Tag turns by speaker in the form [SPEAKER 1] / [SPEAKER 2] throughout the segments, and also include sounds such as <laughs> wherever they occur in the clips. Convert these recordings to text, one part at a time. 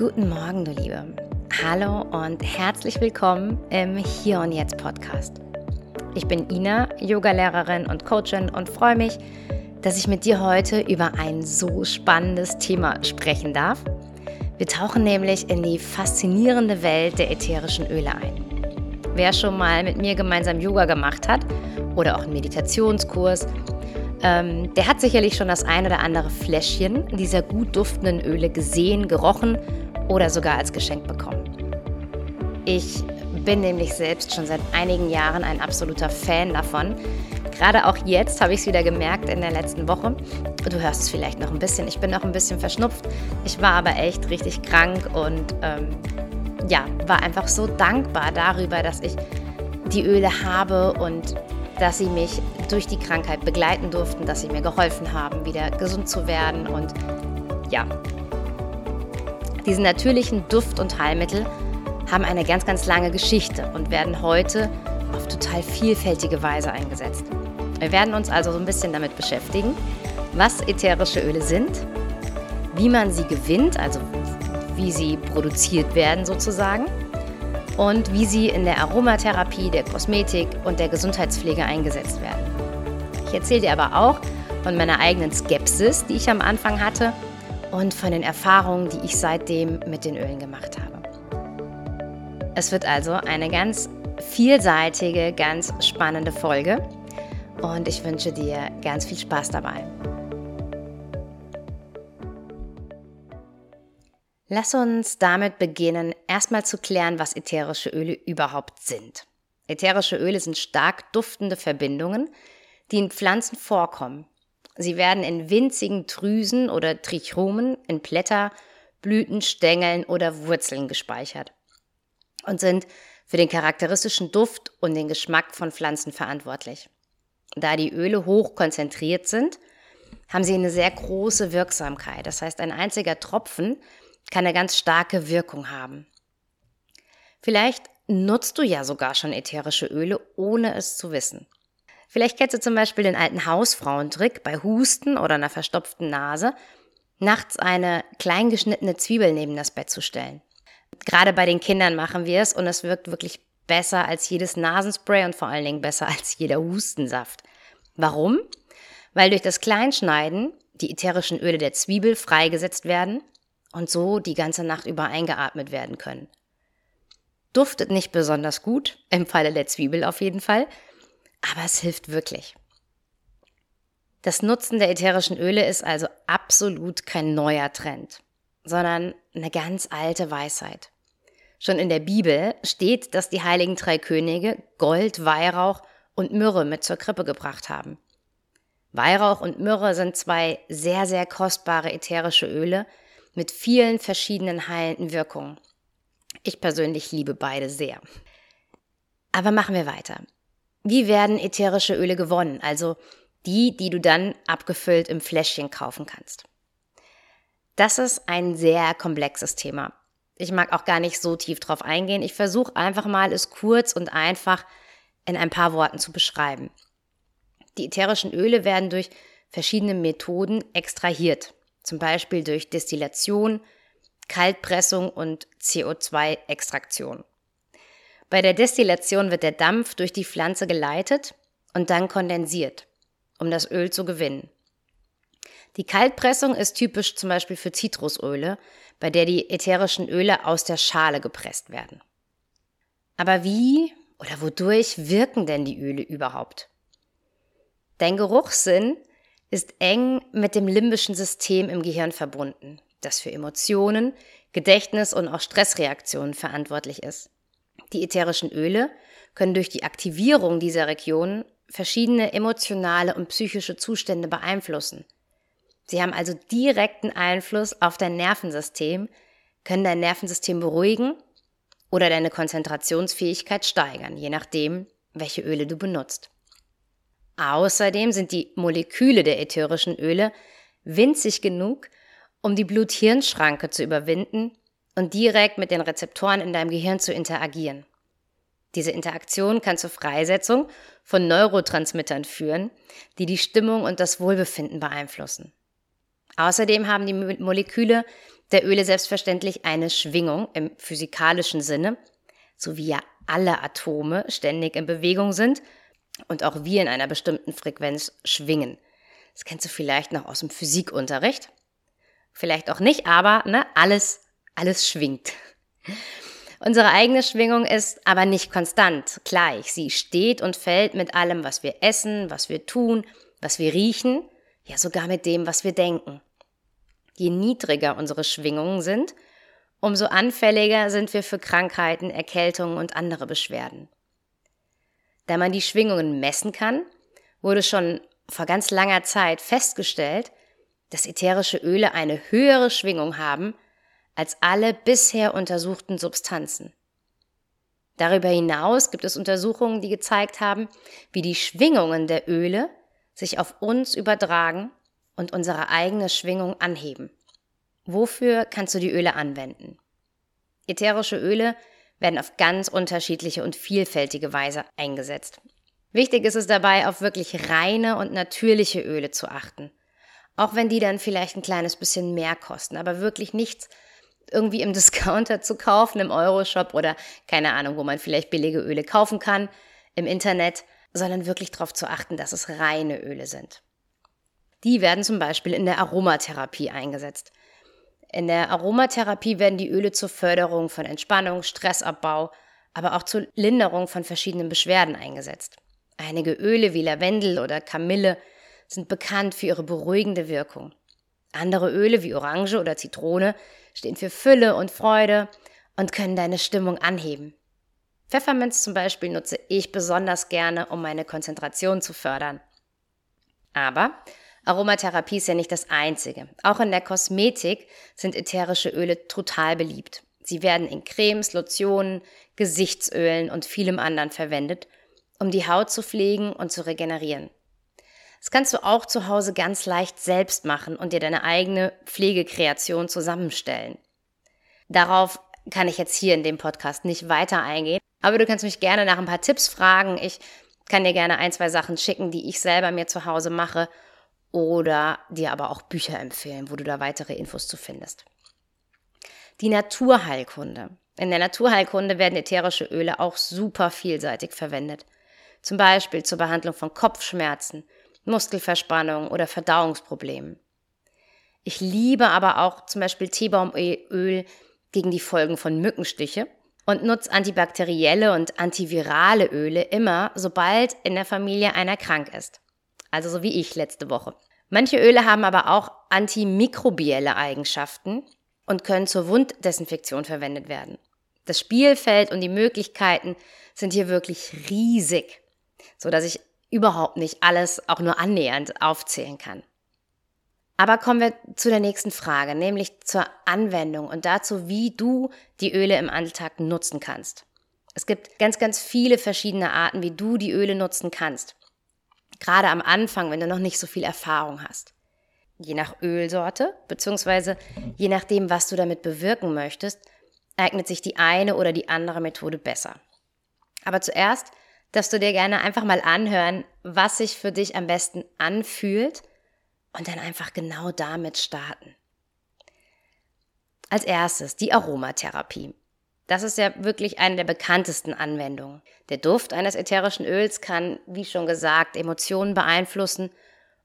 [SPEAKER 1] Guten Morgen, du Liebe. Hallo und herzlich willkommen im Hier und Jetzt Podcast. Ich bin Ina, Yogalehrerin und Coachin und freue mich, dass ich mit dir heute über ein so spannendes Thema sprechen darf. Wir tauchen nämlich in die faszinierende Welt der ätherischen Öle ein. Wer schon mal mit mir gemeinsam Yoga gemacht hat oder auch einen Meditationskurs, ähm, der hat sicherlich schon das ein oder andere Fläschchen dieser gut duftenden Öle gesehen, gerochen oder sogar als Geschenk bekommen. Ich bin nämlich selbst schon seit einigen Jahren ein absoluter Fan davon. Gerade auch jetzt habe ich es wieder gemerkt in der letzten Woche. Du hörst es vielleicht noch ein bisschen. Ich bin noch ein bisschen verschnupft. Ich war aber echt richtig krank und ähm, ja, war einfach so dankbar darüber, dass ich die Öle habe und dass sie mich durch die Krankheit begleiten durften, dass sie mir geholfen haben, wieder gesund zu werden. Und ja, diese natürlichen Duft- und Heilmittel haben eine ganz, ganz lange Geschichte und werden heute auf total vielfältige Weise eingesetzt. Wir werden uns also so ein bisschen damit beschäftigen, was ätherische Öle sind, wie man sie gewinnt, also wie sie produziert werden sozusagen und wie sie in der Aromatherapie, der Kosmetik und der Gesundheitspflege eingesetzt werden. Ich erzähle dir aber auch von meiner eigenen Skepsis, die ich am Anfang hatte und von den Erfahrungen, die ich seitdem mit den Ölen gemacht habe. Es wird also eine ganz vielseitige, ganz spannende Folge und ich wünsche dir ganz viel Spaß dabei. Lass uns damit beginnen, erstmal zu klären, was ätherische Öle überhaupt sind. Ätherische Öle sind stark duftende Verbindungen, die in Pflanzen vorkommen. Sie werden in winzigen Drüsen oder Trichomen in Blätter, Blüten, Stängeln oder Wurzeln gespeichert und sind für den charakteristischen Duft und den Geschmack von Pflanzen verantwortlich. Da die Öle hoch konzentriert sind, haben sie eine sehr große Wirksamkeit. Das heißt, ein einziger Tropfen kann eine ganz starke Wirkung haben. Vielleicht nutzt du ja sogar schon ätherische Öle, ohne es zu wissen. Vielleicht kennst du zum Beispiel den alten Hausfrauentrick, bei Husten oder einer verstopften Nase nachts eine klein geschnittene Zwiebel neben das Bett zu stellen. Gerade bei den Kindern machen wir es und es wirkt wirklich besser als jedes Nasenspray und vor allen Dingen besser als jeder Hustensaft. Warum? Weil durch das Kleinschneiden die ätherischen Öle der Zwiebel freigesetzt werden und so die ganze Nacht über eingeatmet werden können. Duftet nicht besonders gut, im Falle der Zwiebel auf jeden Fall, aber es hilft wirklich. Das Nutzen der ätherischen Öle ist also absolut kein neuer Trend, sondern eine ganz alte Weisheit. Schon in der Bibel steht, dass die heiligen drei Könige Gold, Weihrauch und Myrrhe mit zur Krippe gebracht haben. Weihrauch und Myrrhe sind zwei sehr, sehr kostbare ätherische Öle, mit vielen verschiedenen heilenden Wirkungen. Ich persönlich liebe beide sehr. Aber machen wir weiter. Wie werden ätherische Öle gewonnen? Also die, die du dann abgefüllt im Fläschchen kaufen kannst. Das ist ein sehr komplexes Thema. Ich mag auch gar nicht so tief drauf eingehen. Ich versuche einfach mal, es kurz und einfach in ein paar Worten zu beschreiben. Die ätherischen Öle werden durch verschiedene Methoden extrahiert zum Beispiel durch Destillation, Kaltpressung und CO2-Extraktion. Bei der Destillation wird der Dampf durch die Pflanze geleitet und dann kondensiert, um das Öl zu gewinnen. Die Kaltpressung ist typisch zum Beispiel für Zitrusöle, bei der die ätherischen Öle aus der Schale gepresst werden. Aber wie oder wodurch wirken denn die Öle überhaupt? Dein Geruchssinn ist eng mit dem limbischen System im Gehirn verbunden, das für Emotionen, Gedächtnis und auch Stressreaktionen verantwortlich ist. Die ätherischen Öle können durch die Aktivierung dieser Regionen verschiedene emotionale und psychische Zustände beeinflussen. Sie haben also direkten Einfluss auf dein Nervensystem, können dein Nervensystem beruhigen oder deine Konzentrationsfähigkeit steigern, je nachdem, welche Öle du benutzt. Außerdem sind die Moleküle der ätherischen Öle winzig genug, um die Blut-Hirn-Schranke zu überwinden und direkt mit den Rezeptoren in deinem Gehirn zu interagieren. Diese Interaktion kann zur Freisetzung von Neurotransmittern führen, die die Stimmung und das Wohlbefinden beeinflussen. Außerdem haben die Moleküle der Öle selbstverständlich eine Schwingung im physikalischen Sinne, so wie ja alle Atome ständig in Bewegung sind und auch wir in einer bestimmten Frequenz schwingen. Das kennst du vielleicht noch aus dem Physikunterricht. Vielleicht auch nicht, aber ne, alles, alles schwingt. Unsere eigene Schwingung ist aber nicht konstant gleich. Sie steht und fällt mit allem, was wir essen, was wir tun, was wir riechen, ja sogar mit dem, was wir denken. Je niedriger unsere Schwingungen sind, umso anfälliger sind wir für Krankheiten, Erkältungen und andere Beschwerden. Da man die Schwingungen messen kann, wurde schon vor ganz langer Zeit festgestellt, dass ätherische Öle eine höhere Schwingung haben als alle bisher untersuchten Substanzen. Darüber hinaus gibt es Untersuchungen, die gezeigt haben, wie die Schwingungen der Öle sich auf uns übertragen und unsere eigene Schwingung anheben. Wofür kannst du die Öle anwenden? Ätherische Öle werden auf ganz unterschiedliche und vielfältige Weise eingesetzt. Wichtig ist es dabei, auf wirklich reine und natürliche Öle zu achten. Auch wenn die dann vielleicht ein kleines bisschen mehr kosten, aber wirklich nichts irgendwie im <laughs> Discounter zu kaufen, im Euroshop oder keine Ahnung, wo man vielleicht billige Öle kaufen kann, im Internet, sondern wirklich darauf zu achten, dass es reine Öle sind. Die werden zum Beispiel in der Aromatherapie eingesetzt. In der Aromatherapie werden die Öle zur Förderung von Entspannung, Stressabbau, aber auch zur Linderung von verschiedenen Beschwerden eingesetzt. Einige Öle wie Lavendel oder Kamille sind bekannt für ihre beruhigende Wirkung. Andere Öle wie Orange oder Zitrone stehen für Fülle und Freude und können deine Stimmung anheben. Pfefferminz zum Beispiel nutze ich besonders gerne, um meine Konzentration zu fördern. Aber Aromatherapie ist ja nicht das Einzige. Auch in der Kosmetik sind ätherische Öle total beliebt. Sie werden in Cremes, Lotionen, Gesichtsölen und vielem anderen verwendet, um die Haut zu pflegen und zu regenerieren. Das kannst du auch zu Hause ganz leicht selbst machen und dir deine eigene Pflegekreation zusammenstellen. Darauf kann ich jetzt hier in dem Podcast nicht weiter eingehen, aber du kannst mich gerne nach ein paar Tipps fragen. Ich kann dir gerne ein, zwei Sachen schicken, die ich selber mir zu Hause mache oder dir aber auch Bücher empfehlen, wo du da weitere Infos zu findest. Die Naturheilkunde. In der Naturheilkunde werden ätherische Öle auch super vielseitig verwendet. Zum Beispiel zur Behandlung von Kopfschmerzen, Muskelverspannung oder Verdauungsproblemen. Ich liebe aber auch zum Beispiel Teebaumöl gegen die Folgen von Mückenstiche und nutze antibakterielle und antivirale Öle immer, sobald in der Familie einer krank ist also so wie ich letzte Woche. Manche Öle haben aber auch antimikrobielle Eigenschaften und können zur Wunddesinfektion verwendet werden. Das Spielfeld und die Möglichkeiten sind hier wirklich riesig, so dass ich überhaupt nicht alles auch nur annähernd aufzählen kann. Aber kommen wir zu der nächsten Frage, nämlich zur Anwendung und dazu, wie du die Öle im Alltag nutzen kannst. Es gibt ganz, ganz viele verschiedene Arten, wie du die Öle nutzen kannst. Gerade am Anfang, wenn du noch nicht so viel Erfahrung hast. Je nach Ölsorte, beziehungsweise je nachdem, was du damit bewirken möchtest, eignet sich die eine oder die andere Methode besser. Aber zuerst darfst du dir gerne einfach mal anhören, was sich für dich am besten anfühlt und dann einfach genau damit starten. Als erstes die Aromatherapie. Das ist ja wirklich eine der bekanntesten Anwendungen. Der Duft eines ätherischen Öls kann, wie schon gesagt, Emotionen beeinflussen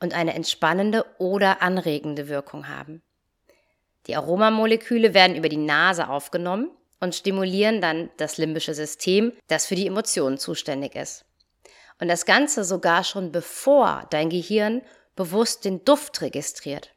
[SPEAKER 1] und eine entspannende oder anregende Wirkung haben. Die Aromamoleküle werden über die Nase aufgenommen und stimulieren dann das limbische System, das für die Emotionen zuständig ist. Und das Ganze sogar schon bevor dein Gehirn bewusst den Duft registriert.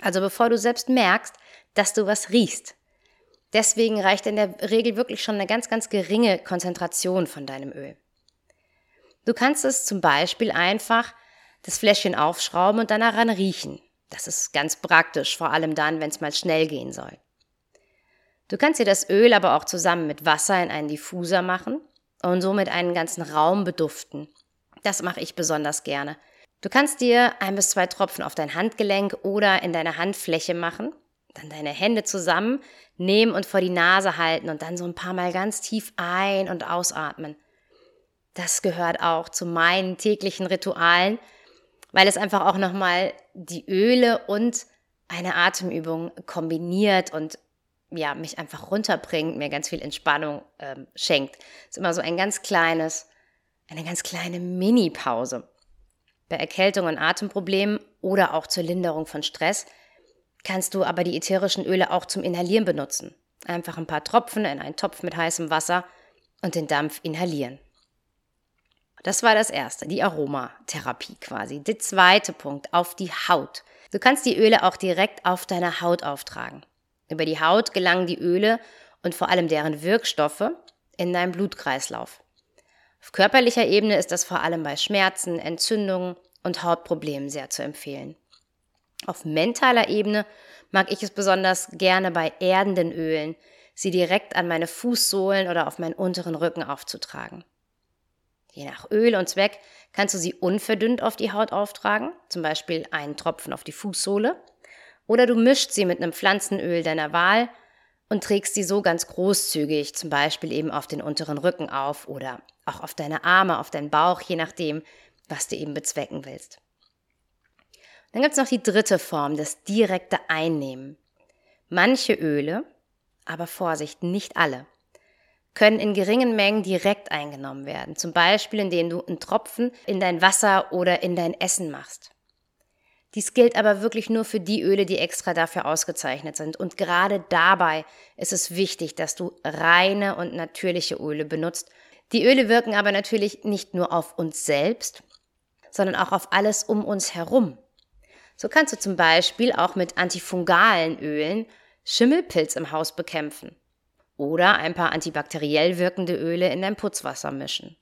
[SPEAKER 1] Also bevor du selbst merkst, dass du was riechst. Deswegen reicht in der Regel wirklich schon eine ganz, ganz geringe Konzentration von deinem Öl. Du kannst es zum Beispiel einfach das Fläschchen aufschrauben und dann daran riechen. Das ist ganz praktisch, vor allem dann, wenn es mal schnell gehen soll. Du kannst dir das Öl aber auch zusammen mit Wasser in einen Diffuser machen und somit einen ganzen Raum beduften. Das mache ich besonders gerne. Du kannst dir ein bis zwei Tropfen auf dein Handgelenk oder in deine Handfläche machen dann deine Hände zusammen nehmen und vor die Nase halten und dann so ein paar Mal ganz tief ein- und ausatmen. Das gehört auch zu meinen täglichen Ritualen, weil es einfach auch nochmal die Öle und eine Atemübung kombiniert und ja, mich einfach runterbringt, mir ganz viel Entspannung ähm, schenkt. ist immer so ein ganz kleines, eine ganz kleine Mini-Pause. Bei Erkältung und Atemproblemen oder auch zur Linderung von Stress kannst du aber die ätherischen Öle auch zum Inhalieren benutzen. Einfach ein paar Tropfen in einen Topf mit heißem Wasser und den Dampf inhalieren. Das war das erste, die Aromatherapie quasi. Der zweite Punkt, auf die Haut. Du kannst die Öle auch direkt auf deiner Haut auftragen. Über die Haut gelangen die Öle und vor allem deren Wirkstoffe in deinen Blutkreislauf. Auf körperlicher Ebene ist das vor allem bei Schmerzen, Entzündungen und Hautproblemen sehr zu empfehlen. Auf mentaler Ebene mag ich es besonders gerne bei erdenden Ölen, sie direkt an meine Fußsohlen oder auf meinen unteren Rücken aufzutragen. Je nach Öl und Zweck kannst du sie unverdünnt auf die Haut auftragen, zum Beispiel einen Tropfen auf die Fußsohle, oder du mischst sie mit einem Pflanzenöl deiner Wahl und trägst sie so ganz großzügig, zum Beispiel eben auf den unteren Rücken auf oder auch auf deine Arme, auf deinen Bauch, je nachdem, was du eben bezwecken willst. Dann gibt es noch die dritte Form, das direkte Einnehmen. Manche Öle, aber Vorsicht, nicht alle, können in geringen Mengen direkt eingenommen werden. Zum Beispiel, indem du einen Tropfen in dein Wasser oder in dein Essen machst. Dies gilt aber wirklich nur für die Öle, die extra dafür ausgezeichnet sind. Und gerade dabei ist es wichtig, dass du reine und natürliche Öle benutzt. Die Öle wirken aber natürlich nicht nur auf uns selbst, sondern auch auf alles um uns herum. So kannst du zum Beispiel auch mit antifungalen Ölen Schimmelpilz im Haus bekämpfen oder ein paar antibakteriell wirkende Öle in dein Putzwasser mischen.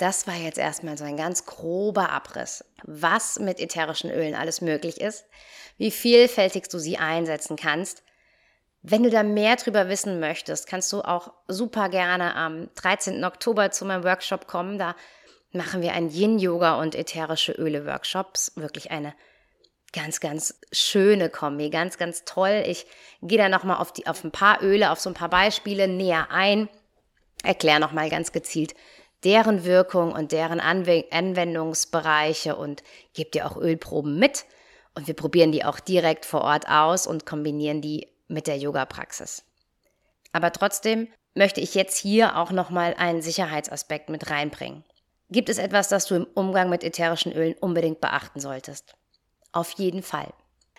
[SPEAKER 1] Das war jetzt erstmal so ein ganz grober Abriss, was mit ätherischen Ölen alles möglich ist, wie vielfältig du sie einsetzen kannst. Wenn du da mehr drüber wissen möchtest, kannst du auch super gerne am 13. Oktober zu meinem Workshop kommen. Da machen wir einen Yin-Yoga und ätherische Öle-Workshops. Wirklich eine ganz, ganz schöne Kombi, ganz, ganz toll. Ich gehe da nochmal auf, auf ein paar Öle, auf so ein paar Beispiele näher ein, erkläre nochmal ganz gezielt deren Wirkung und deren Anwendungsbereiche und gebe dir auch Ölproben mit. Und wir probieren die auch direkt vor Ort aus und kombinieren die mit der Yoga-Praxis. Aber trotzdem möchte ich jetzt hier auch nochmal einen Sicherheitsaspekt mit reinbringen. Gibt es etwas, das du im Umgang mit ätherischen Ölen unbedingt beachten solltest? Auf jeden Fall.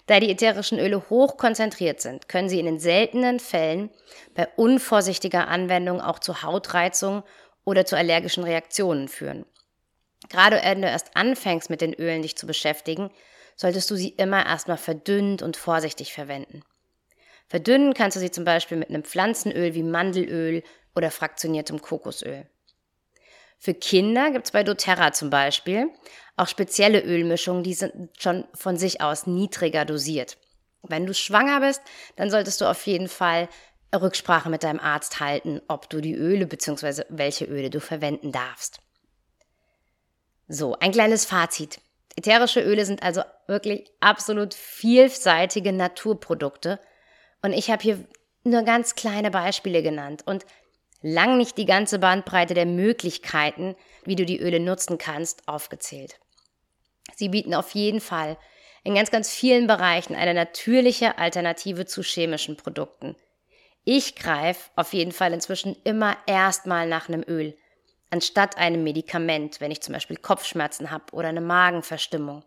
[SPEAKER 1] Da die ätherischen Öle hoch konzentriert sind, können sie in den seltenen Fällen bei unvorsichtiger Anwendung auch zu Hautreizungen oder zu allergischen Reaktionen führen. Gerade wenn du erst anfängst mit den Ölen dich zu beschäftigen, solltest du sie immer erstmal verdünnt und vorsichtig verwenden. Verdünnen kannst du sie zum Beispiel mit einem Pflanzenöl wie Mandelöl oder fraktioniertem Kokosöl. Für Kinder gibt es bei doTERRA zum Beispiel auch spezielle Ölmischungen, die sind schon von sich aus niedriger dosiert. Wenn du schwanger bist, dann solltest du auf jeden Fall Rücksprache mit deinem Arzt halten, ob du die Öle bzw. welche Öle du verwenden darfst. So, ein kleines Fazit. Ätherische Öle sind also wirklich absolut vielseitige Naturprodukte und ich habe hier nur ganz kleine Beispiele genannt und lang nicht die ganze Bandbreite der Möglichkeiten, wie du die Öle nutzen kannst, aufgezählt. Sie bieten auf jeden Fall in ganz, ganz vielen Bereichen eine natürliche Alternative zu chemischen Produkten. Ich greife auf jeden Fall inzwischen immer erstmal nach einem Öl, anstatt einem Medikament, wenn ich zum Beispiel Kopfschmerzen habe oder eine Magenverstimmung.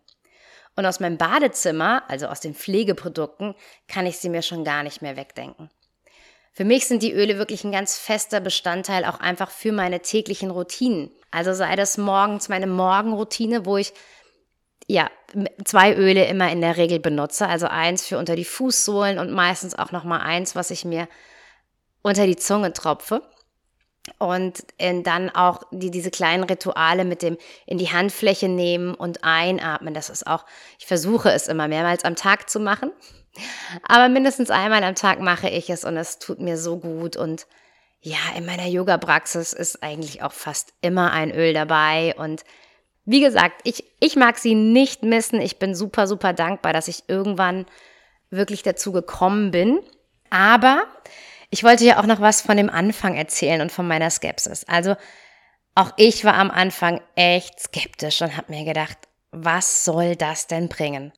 [SPEAKER 1] Und aus meinem Badezimmer, also aus den Pflegeprodukten, kann ich sie mir schon gar nicht mehr wegdenken. Für mich sind die Öle wirklich ein ganz fester Bestandteil auch einfach für meine täglichen Routinen. Also sei das morgens meine Morgenroutine, wo ich ja zwei Öle immer in der Regel benutze, also eins für unter die Fußsohlen und meistens auch noch mal eins, was ich mir unter die Zunge tropfe und dann auch die, diese kleinen Rituale mit dem in die Handfläche nehmen und einatmen. Das ist auch, ich versuche es immer mehrmals am Tag zu machen. Aber mindestens einmal am Tag mache ich es und es tut mir so gut. Und ja, in meiner Yoga-Praxis ist eigentlich auch fast immer ein Öl dabei. Und wie gesagt, ich, ich mag sie nicht missen. Ich bin super, super dankbar, dass ich irgendwann wirklich dazu gekommen bin. Aber ich wollte ja auch noch was von dem Anfang erzählen und von meiner Skepsis. Also auch ich war am Anfang echt skeptisch und habe mir gedacht, was soll das denn bringen?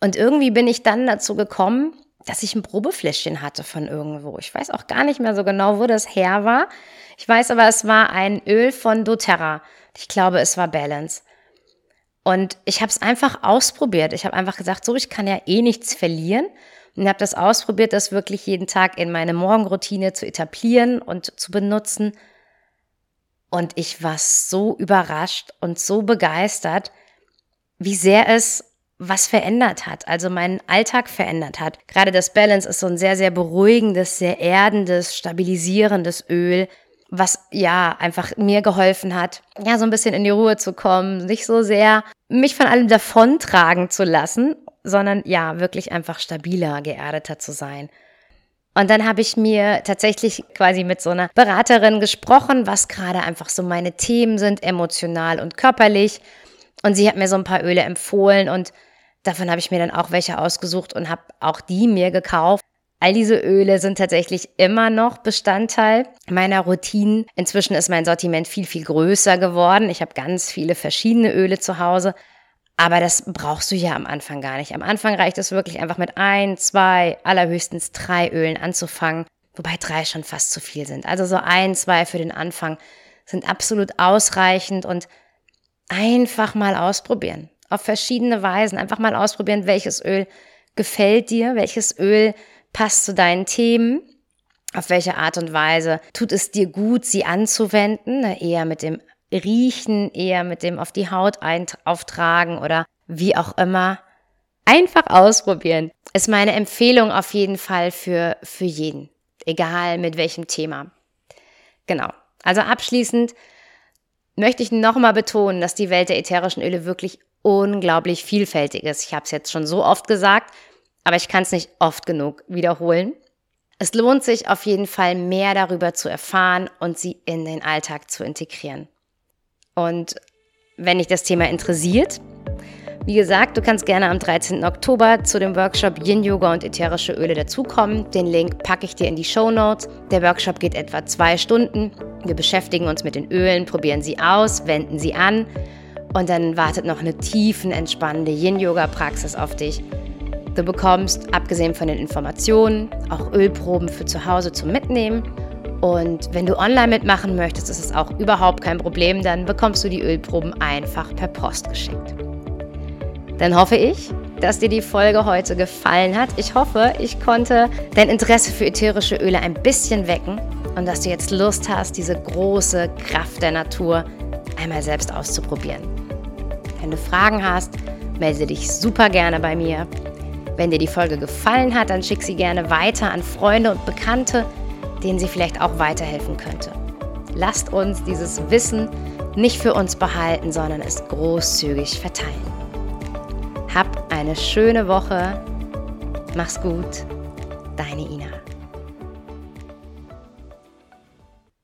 [SPEAKER 1] Und irgendwie bin ich dann dazu gekommen, dass ich ein Probefläschchen hatte von irgendwo. Ich weiß auch gar nicht mehr so genau, wo das her war. Ich weiß aber, es war ein Öl von doTERRA. Ich glaube, es war Balance. Und ich habe es einfach ausprobiert. Ich habe einfach gesagt, so, ich kann ja eh nichts verlieren. Und habe das ausprobiert, das wirklich jeden Tag in meine Morgenroutine zu etablieren und zu benutzen. Und ich war so überrascht und so begeistert, wie sehr es was verändert hat, also meinen Alltag verändert hat. Gerade das Balance ist so ein sehr, sehr beruhigendes, sehr erdendes, stabilisierendes Öl, was ja einfach mir geholfen hat, ja, so ein bisschen in die Ruhe zu kommen, nicht so sehr mich von allem davontragen zu lassen, sondern ja, wirklich einfach stabiler, geerdeter zu sein. Und dann habe ich mir tatsächlich quasi mit so einer Beraterin gesprochen, was gerade einfach so meine Themen sind, emotional und körperlich. Und sie hat mir so ein paar Öle empfohlen und davon habe ich mir dann auch welche ausgesucht und habe auch die mir gekauft. All diese Öle sind tatsächlich immer noch Bestandteil meiner Routinen. Inzwischen ist mein Sortiment viel, viel größer geworden. Ich habe ganz viele verschiedene Öle zu Hause. Aber das brauchst du ja am Anfang gar nicht. Am Anfang reicht es wirklich einfach mit ein, zwei, allerhöchstens drei Ölen anzufangen. Wobei drei schon fast zu viel sind. Also so ein, zwei für den Anfang sind absolut ausreichend und einfach mal ausprobieren. Auf verschiedene Weisen. Einfach mal ausprobieren, welches Öl gefällt dir, welches Öl passt zu deinen Themen, auf welche Art und Weise tut es dir gut, sie anzuwenden, eher mit dem Riechen, eher mit dem auf die Haut auftragen oder wie auch immer. Einfach ausprobieren ist meine Empfehlung auf jeden Fall für, für jeden, egal mit welchem Thema. Genau. Also abschließend möchte ich nochmal betonen, dass die Welt der ätherischen Öle wirklich unglaublich vielfältig ist. Ich habe es jetzt schon so oft gesagt, aber ich kann es nicht oft genug wiederholen. Es lohnt sich auf jeden Fall mehr darüber zu erfahren und sie in den Alltag zu integrieren. Und wenn dich das Thema interessiert, wie gesagt, du kannst gerne am 13. Oktober zu dem Workshop Yin Yoga und ätherische Öle dazukommen. Den Link packe ich dir in die Show Notes. Der Workshop geht etwa zwei Stunden. Wir beschäftigen uns mit den Ölen, probieren sie aus, wenden sie an und dann wartet noch eine tiefen, entspannende Yin-Yoga-Praxis auf dich. Du bekommst, abgesehen von den Informationen, auch Ölproben für zu Hause zum Mitnehmen. Und wenn du online mitmachen möchtest, ist es auch überhaupt kein Problem. Dann bekommst du die Ölproben einfach per Post geschickt. Dann hoffe ich, dass dir die Folge heute gefallen hat. Ich hoffe, ich konnte dein Interesse für ätherische Öle ein bisschen wecken und dass du jetzt Lust hast, diese große Kraft der Natur einmal selbst auszuprobieren. Wenn du Fragen hast, melde dich super gerne bei mir. Wenn dir die Folge gefallen hat, dann schick sie gerne weiter an Freunde und Bekannte, denen sie vielleicht auch weiterhelfen könnte. Lasst uns dieses Wissen nicht für uns behalten, sondern es großzügig verteilen. Hab eine schöne Woche. Mach's gut. Deine Ina.